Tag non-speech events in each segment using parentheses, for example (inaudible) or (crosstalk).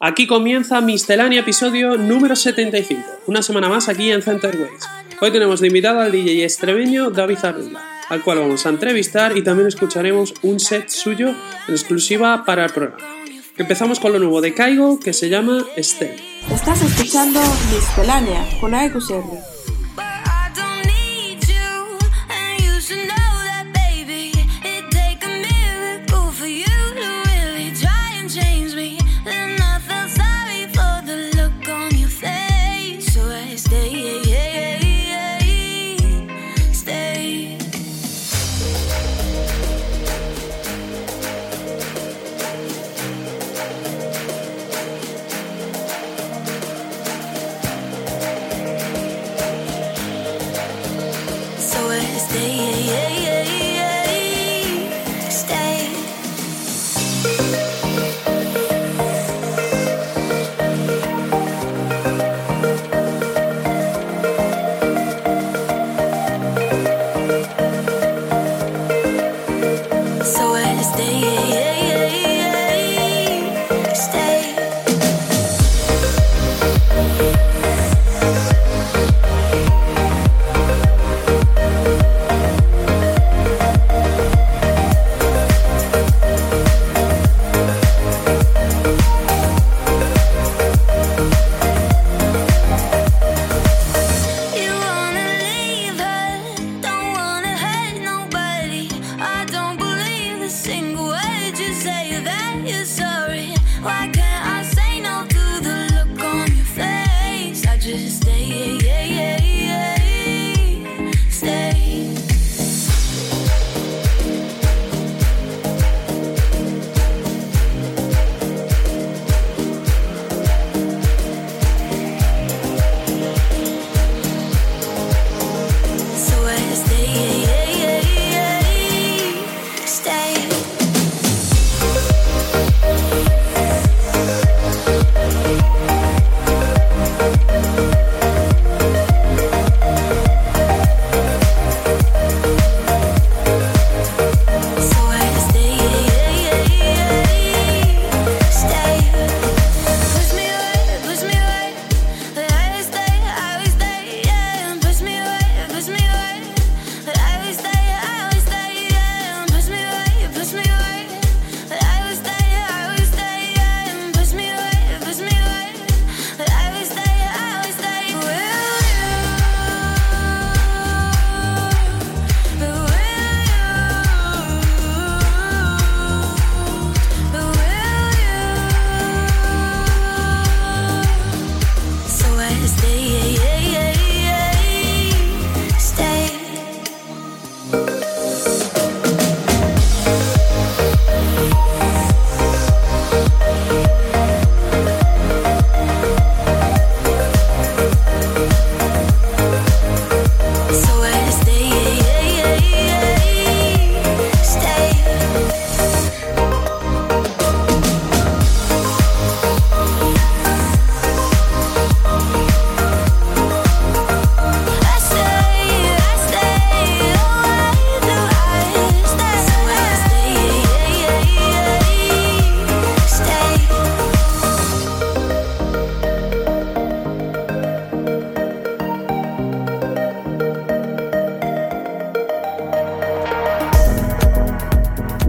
Aquí comienza Miscelánea episodio número 75, una semana más aquí en Centerways. Hoy tenemos de invitado al DJ extremeño David Arrula, al cual vamos a entrevistar y también escucharemos un set suyo en exclusiva para el programa. Empezamos con lo nuevo de Caigo que se llama Stay. Estás escuchando Miscelánea con AEQCR.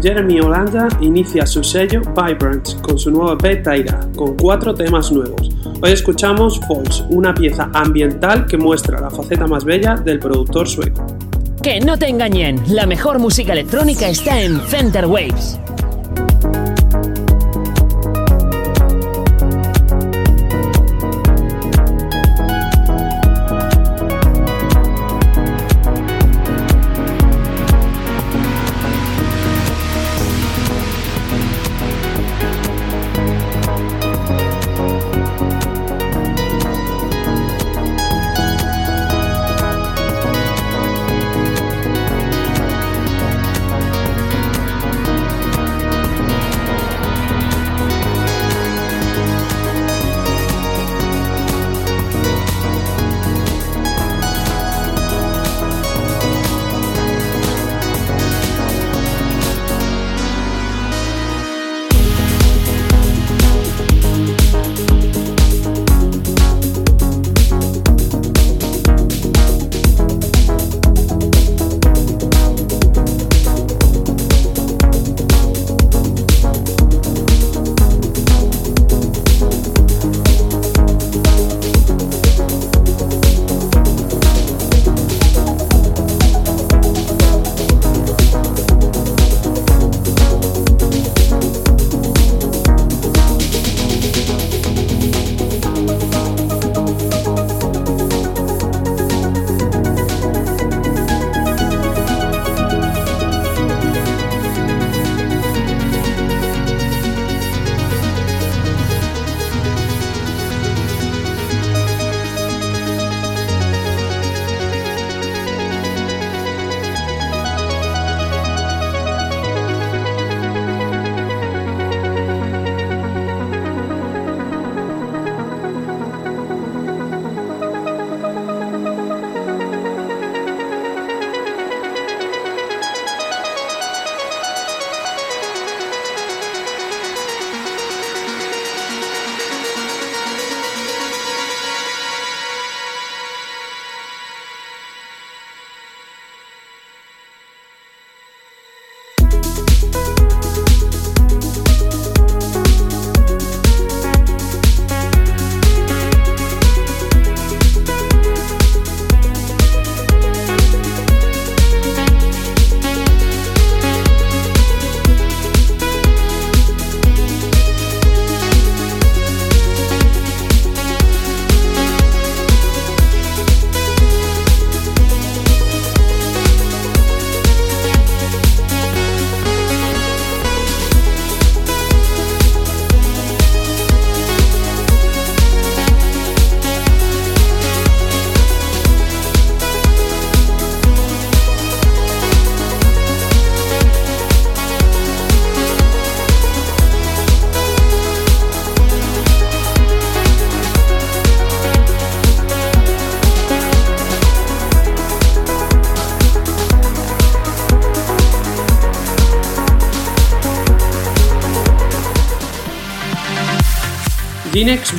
Jeremy Holanda inicia su sello Vibrant con su nuevo EP Taira, con cuatro temas nuevos, Hoy escuchamos Falls, una pieza ambiental que muestra la faceta más bella del productor sueco. Que no te engañen, la mejor música electrónica está en Center Waves.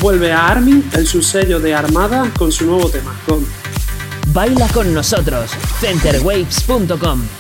Vuelve a Armin, el subsello de Armada, con su nuevo tema, con Baila con nosotros, centerwaves.com.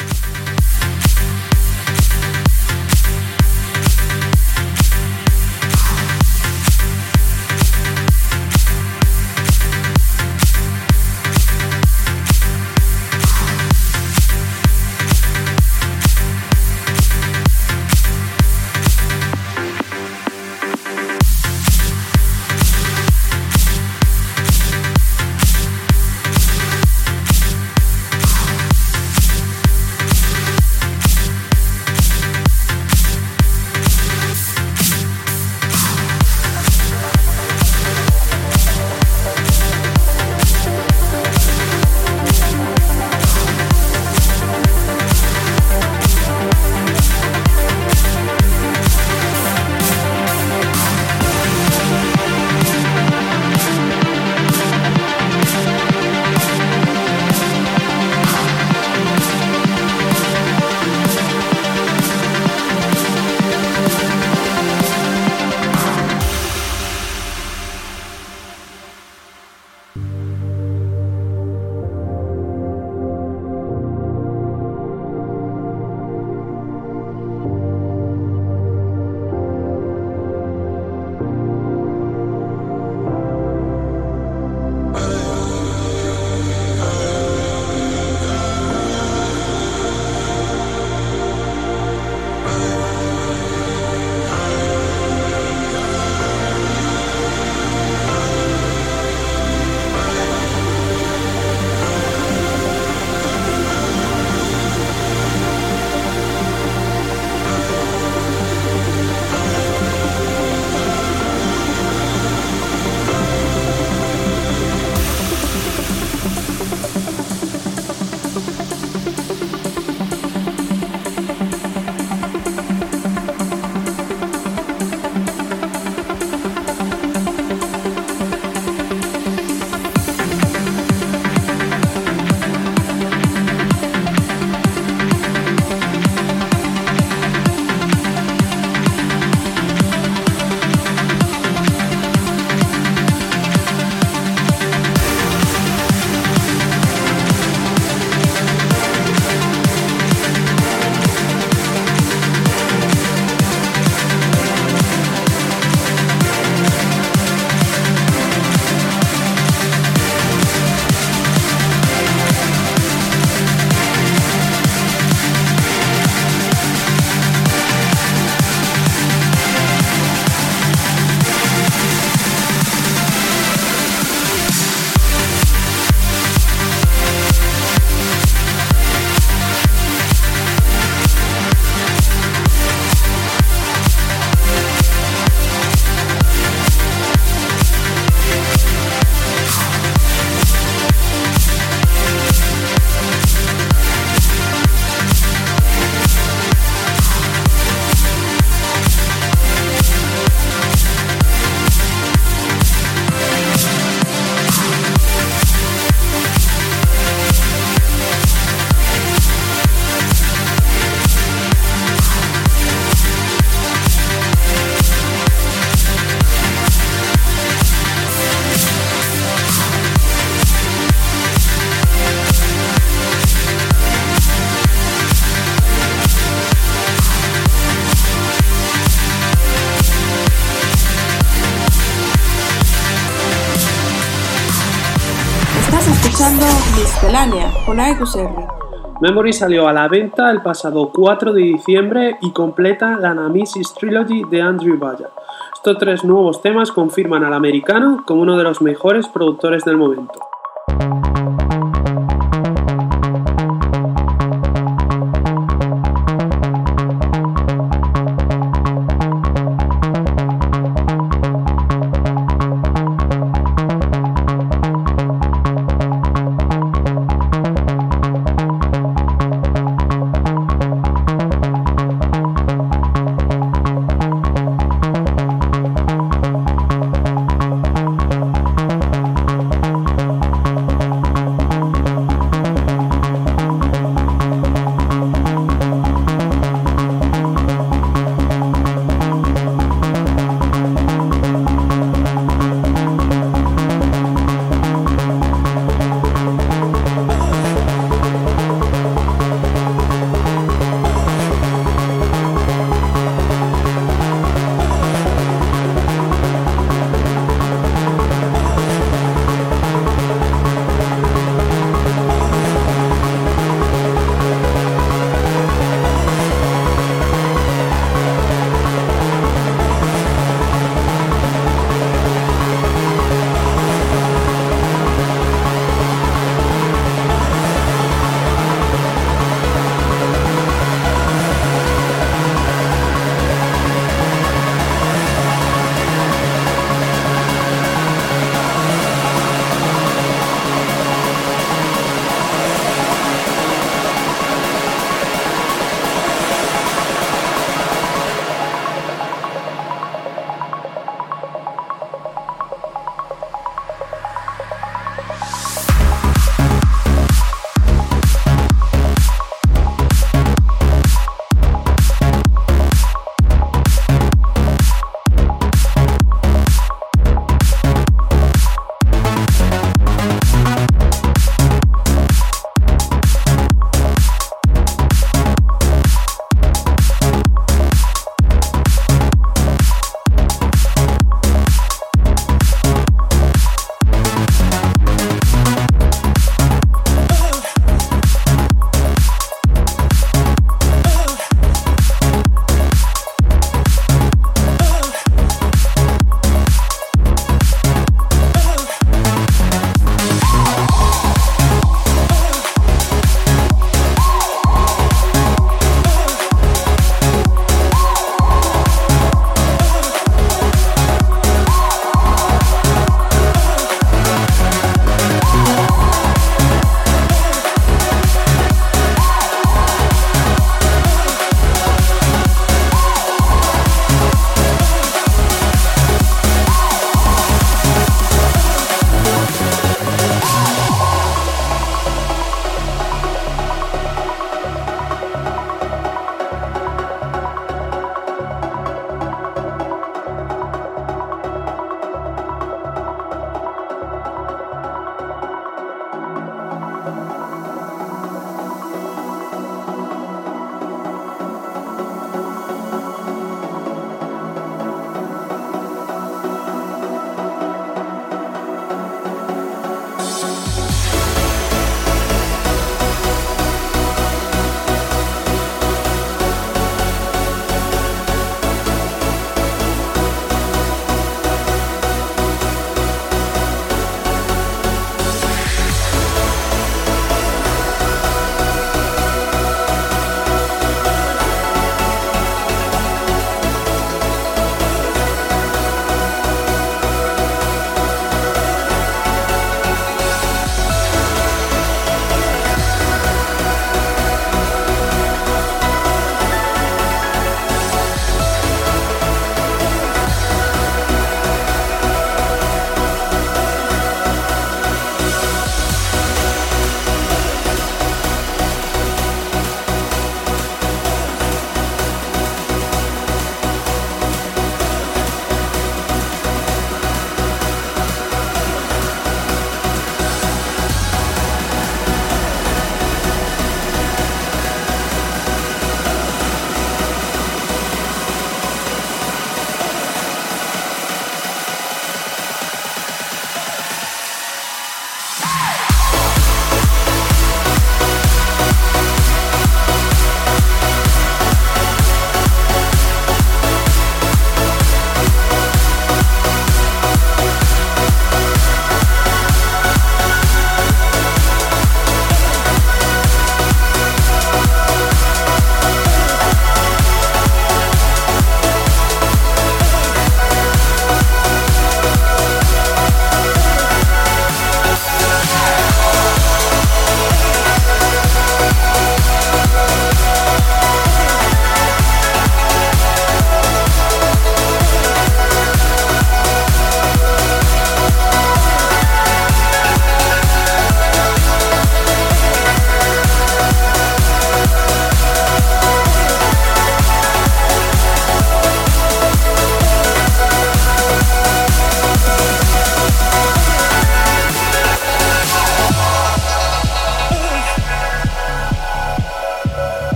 Memory salió a la venta el pasado 4 de diciembre y completa la Nemesis Trilogy de Andrew Baya. Estos tres nuevos temas confirman al americano como uno de los mejores productores del momento.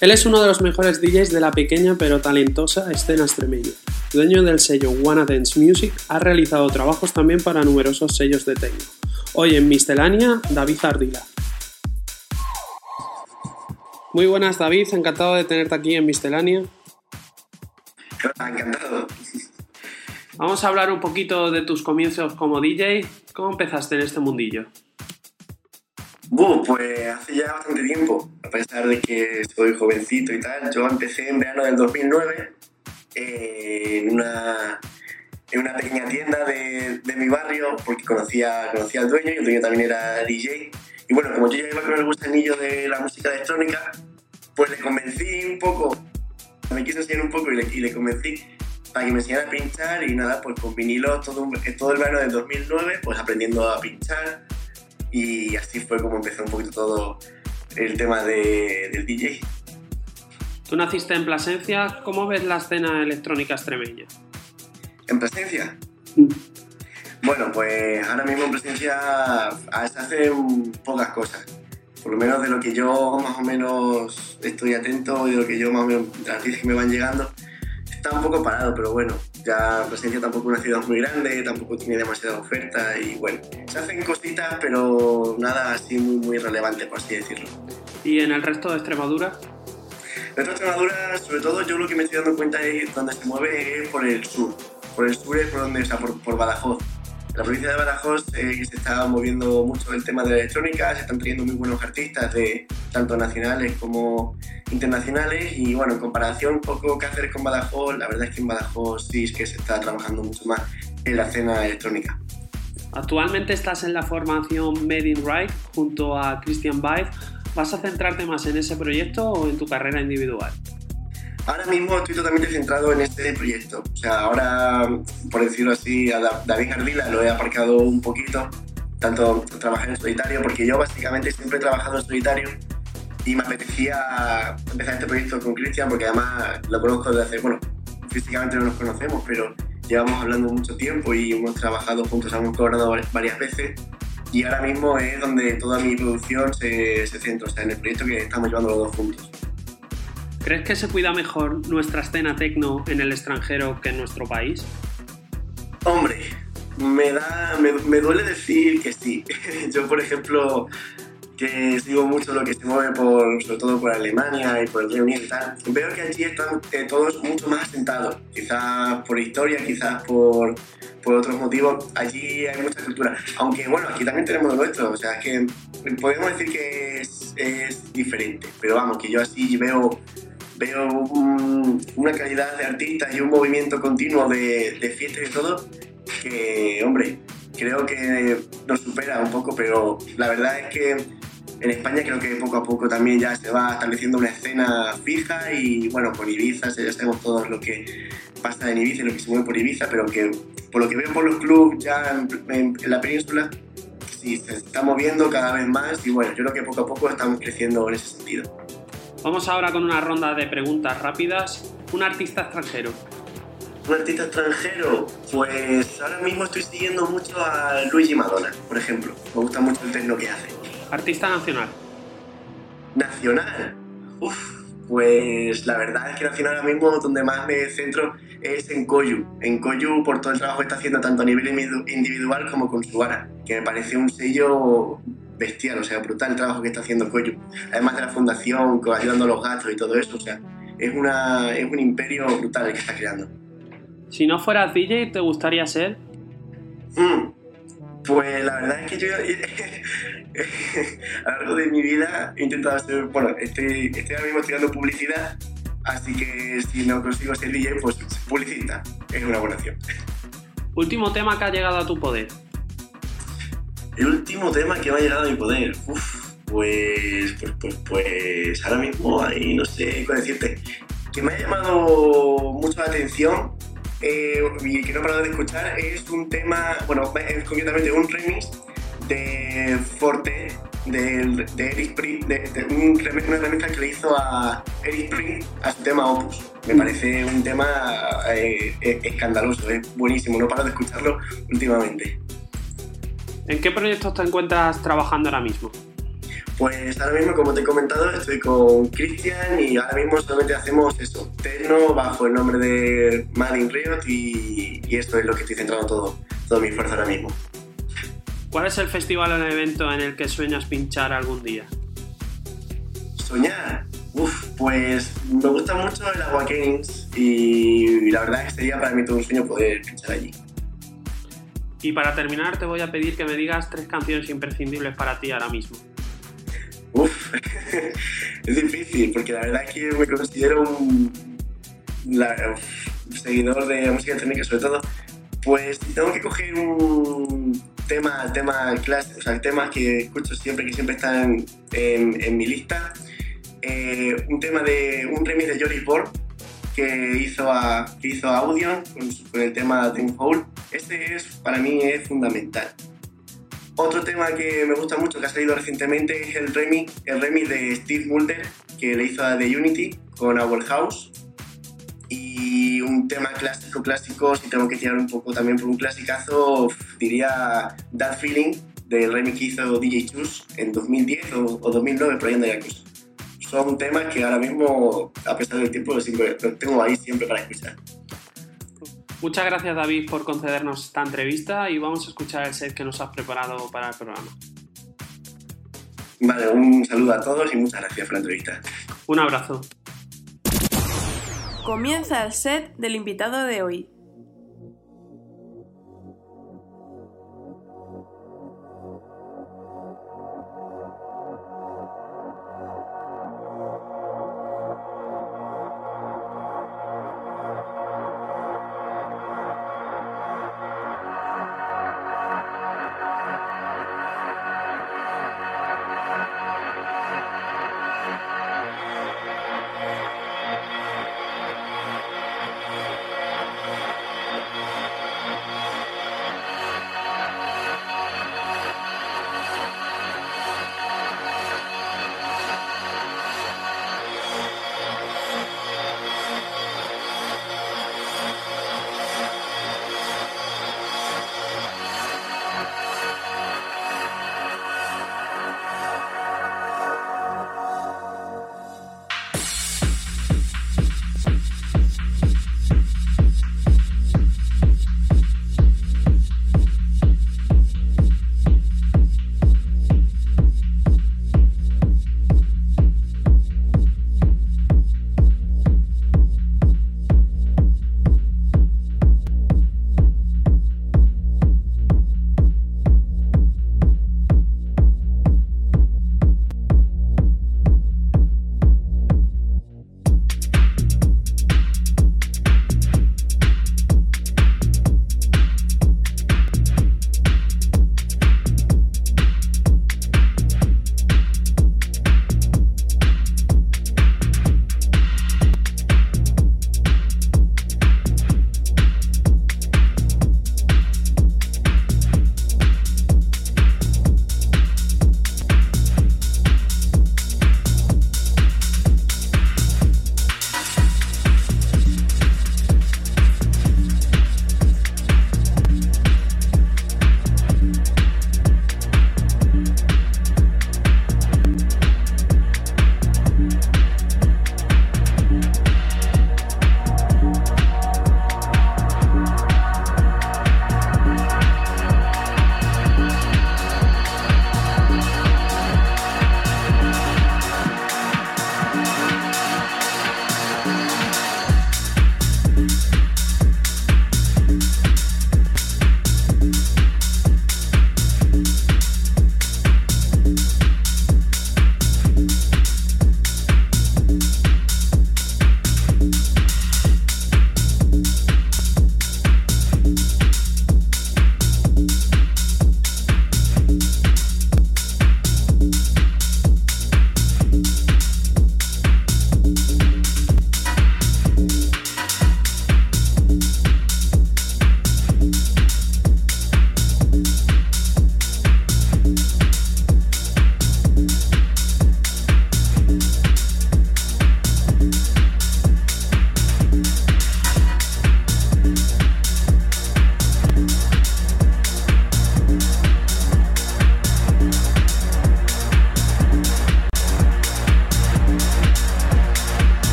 Él es uno de los mejores DJs de la pequeña pero talentosa escena extremeña. Dueño del sello Wanna Dance Music, ha realizado trabajos también para numerosos sellos de techno. Hoy en Miscelánea, David Ardila. Muy buenas David, encantado de tenerte aquí en Miscelánea. Encantado. Vamos a hablar un poquito de tus comienzos como DJ. ¿Cómo empezaste en este mundillo? Uh, pues hace ya bastante tiempo, a pesar de que soy jovencito y tal. Yo empecé en verano del 2009 eh, en, una, en una pequeña tienda de, de, mi barrio porque conocía, conocía al dueño y el dueño también era DJ. Y bueno, como yo ya iba con el gusanillo de la música electrónica, pues le convencí un poco, me quiso enseñar un poco y le, y le convencí para que me enseñara a pinchar y nada, pues con vinilo todo, todo el verano del 2009, pues aprendiendo a pinchar y así fue como empezó un poquito todo el tema de, del DJ. Tú naciste en Plasencia, ¿cómo ves la escena electrónica extremeña? ¿En Plasencia? Mm. Bueno, pues ahora mismo en Plasencia se hacen pocas cosas. Por lo menos de lo que yo más o menos estoy atento y de lo que yo más o menos, las que me van llegando, está un poco parado, pero bueno, ya Plasencia tampoco es una ciudad muy grande, tampoco tiene demasiada oferta y bueno, se hacen cositas, pero nada así muy, muy relevante, por así decirlo. ¿Y en el resto de Extremadura? En el resto de Extremadura, sobre todo, yo lo que me estoy dando cuenta es donde se mueve es por el sur. Por el sur es por donde, o sea, por, por Badajoz la provincia de Badajoz eh, se está moviendo mucho el tema de la electrónica, se están trayendo muy buenos artistas, de, tanto nacionales como internacionales, y bueno, en comparación un poco hacer con Badajoz, la verdad es que en Badajoz sí es que se está trabajando mucho más en la escena electrónica. Actualmente estás en la formación Made in Right junto a Christian Baez. ¿Vas a centrarte más en ese proyecto o en tu carrera individual? Ahora mismo estoy totalmente centrado en este proyecto. O sea, ahora, por decirlo así, a David Ardila lo he aparcado un poquito, tanto trabajar en solitario, porque yo básicamente siempre he trabajado en solitario y me apetecía empezar este proyecto con Cristian, porque además lo conozco desde hace, bueno, físicamente no nos conocemos, pero llevamos hablando mucho tiempo y hemos trabajado juntos, hemos cobrado varias veces y ahora mismo es donde toda mi producción se, se centra, o sea, en el proyecto que estamos llevando los dos juntos. ¿Crees que se cuida mejor nuestra escena tecno en el extranjero que en nuestro país? Hombre, me, da, me, duele decir que sí. (laughs) Yo, por ejemplo, que sigo mucho lo que se mueve por, sobre todo por Alemania y por el Reino Unido y tal, veo que allí están eh, todos mucho más asentados. Quizás por historia, quizás por, por otros motivos. Allí hay mucha cultura. Aunque bueno, aquí también tenemos lo nuestro. O sea, es que podemos decir que es, es diferente. Pero vamos, que yo así veo veo una calidad de artistas y un movimiento continuo de, de fiestas y todo que, hombre, creo que nos supera un poco, pero la verdad es que en España creo que poco a poco también ya se va estableciendo una escena fija y bueno, con Ibiza ya sabemos todos lo que pasa en Ibiza y lo que se mueve por Ibiza, pero que por lo que veo por los clubes ya en, en la península, sí, se está moviendo cada vez más y bueno, yo creo que poco a poco estamos creciendo en ese sentido. Vamos ahora con una ronda de preguntas rápidas. Un artista extranjero. Un artista extranjero, pues ahora mismo estoy siguiendo mucho a Luigi Madonna, por ejemplo. Me gusta mucho el techno que hace. Artista nacional. Nacional. Uf, pues la verdad es que nacional ahora mismo donde más me centro es en Koyu. En Koyu por todo el trabajo que está haciendo tanto a nivel individual como con su ara, que me parece un sello bestial, o sea, brutal el trabajo que está haciendo Coyo. Además de la fundación, ayudando a los gatos y todo eso, o sea, es, una, es un imperio brutal el que está creando. Si no fueras DJ, ¿te gustaría ser? Mm, pues la verdad es que yo (laughs) a lo largo de mi vida he intentado ser, bueno, estoy, estoy ahora mismo estudiando publicidad, así que si no consigo ser DJ, pues publicista es una buena opción. Último tema que ha llegado a tu poder. El último tema que me ha llegado a mi poder. Uf, pues, pues, pues, pues, ahora mismo ahí no sé qué decirte. Que me ha llamado mucho la atención eh, y que no he parado de escuchar es un tema, bueno, es concretamente un remix de Forte, de, de Eric Pring, de, un una remix que le hizo a Eric Pring a su tema Opus. Me parece un tema eh, eh, escandaloso, es buenísimo, no paro de escucharlo últimamente. ¿En qué proyectos te encuentras trabajando ahora mismo? Pues ahora mismo, como te he comentado, estoy con Cristian y ahora mismo solamente hacemos eso, Tecno bajo el nombre de Madin Riot y, y, esto es lo que estoy centrando todo, todo mi esfuerzo ahora mismo. ¿Cuál es el festival o el evento en el que sueñas pinchar algún día? Soñar. Uf, pues me gusta mucho el Agua Kings y la verdad es que sería para mí todo un sueño poder pinchar allí. Y para terminar te voy a pedir que me digas tres canciones imprescindibles para ti ahora mismo. Uf, (laughs) es difícil porque la verdad es que me considero un, seguidor de música electrónica sobre todo. Pues tengo que coger un tema, tema clásico, o sea, temas que escucho siempre, que siempre están en, en mi lista. Eh, un tema de un remix de Joris Borg que hizo a, que hizo Audion con, con, el tema Dream Hole. Este es, para mí es fundamental. Otro tema que me gusta mucho, que ha salido recientemente, es el remix, el remix de Steve Mulder, que le hizo a The Unity con Our House. Y un tema clásico, clásico, si tengo que tirar un poco también por un clasicazo, diría That Feeling, del remix que hizo DJ Chus en 2010 o, o 2009, por ahí anda ya son temas que ahora mismo, a pesar del tiempo, los, tengo ahí siempre para escuchar. Muchas gracias David por concedernos esta entrevista y vamos a escuchar el set que nos has preparado para el programa. Vale, un saludo a todos y muchas gracias por la entrevista. Un abrazo. Comienza el set del invitado de hoy.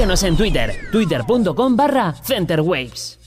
Síguenos en Twitter, twitter.com barra centerwaves.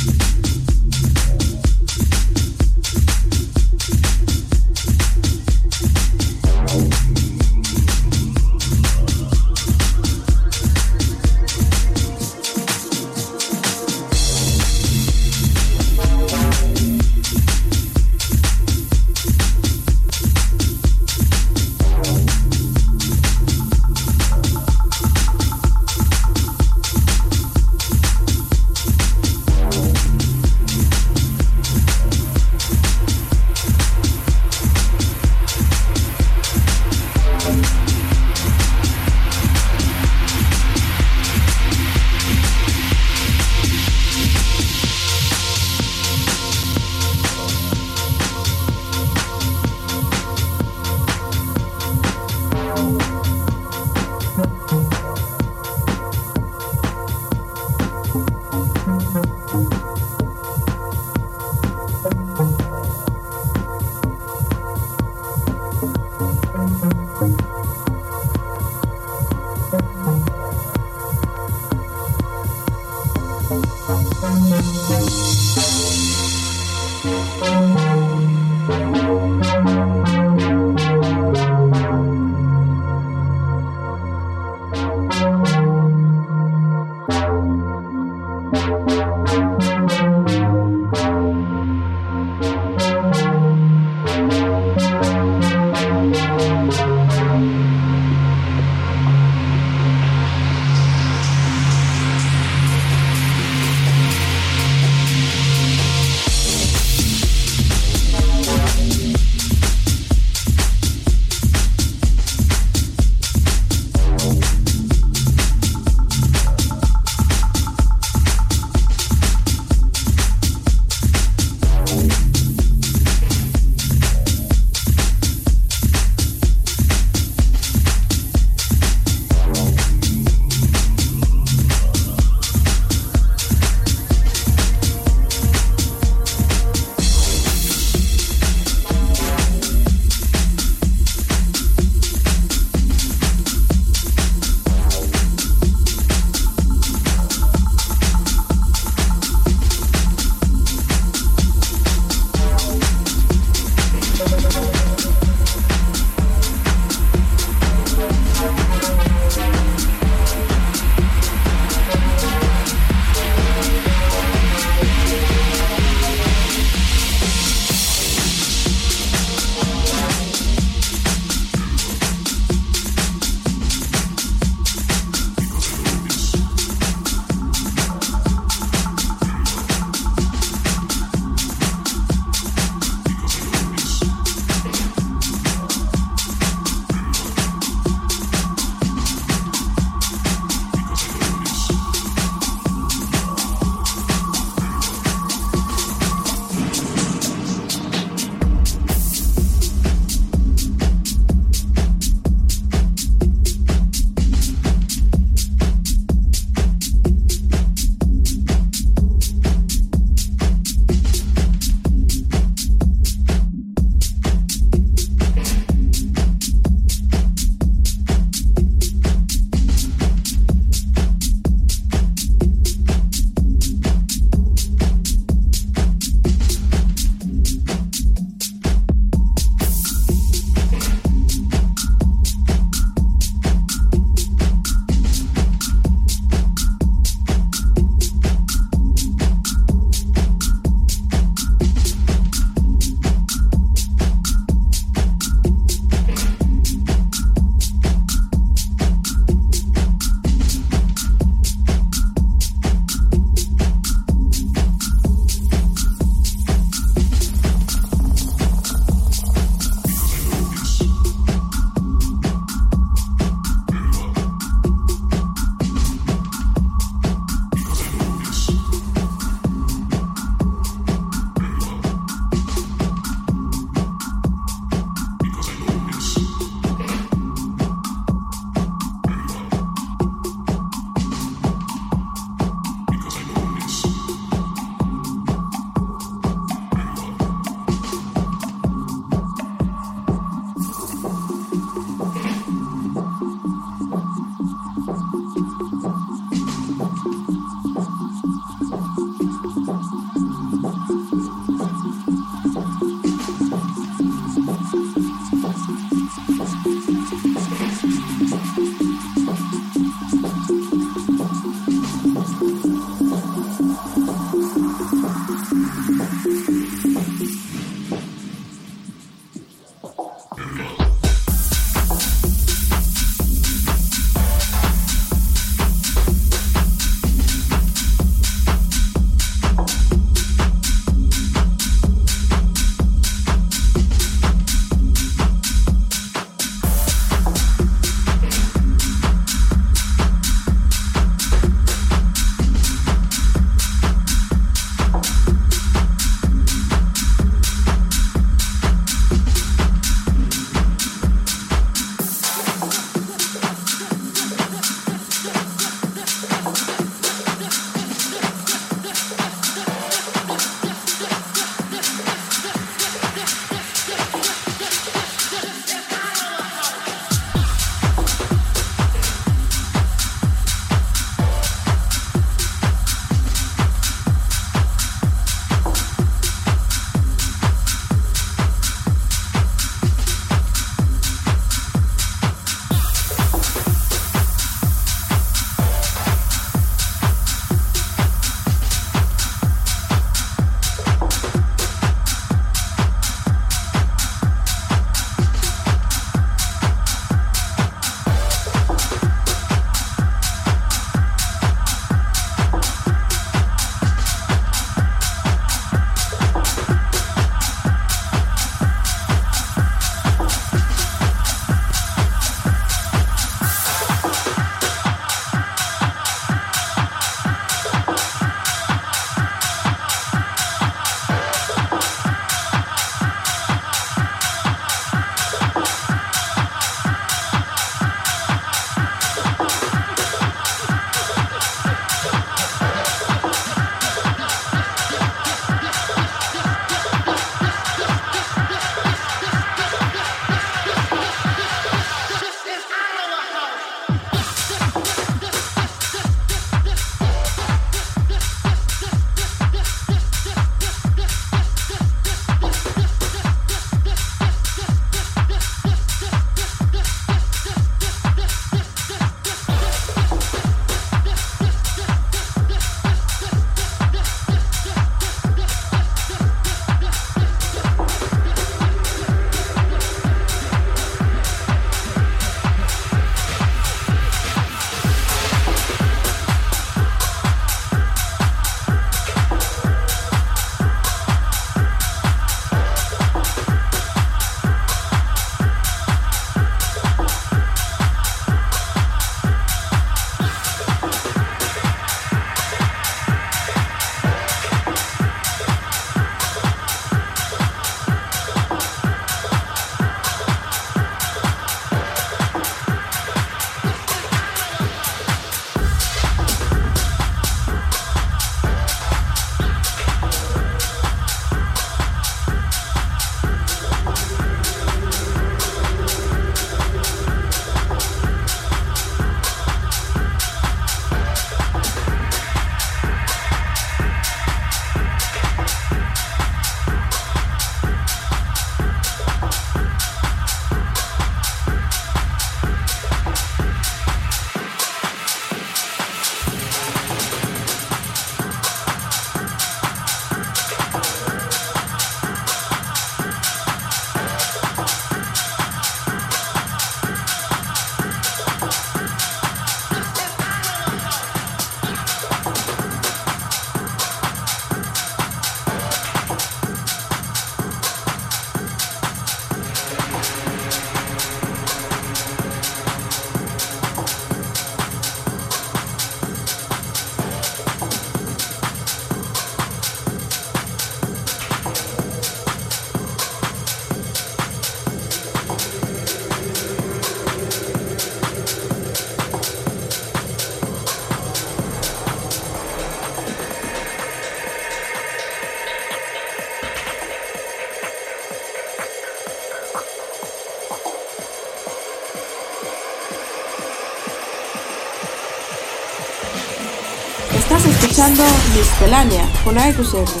Miscelánea con AXR.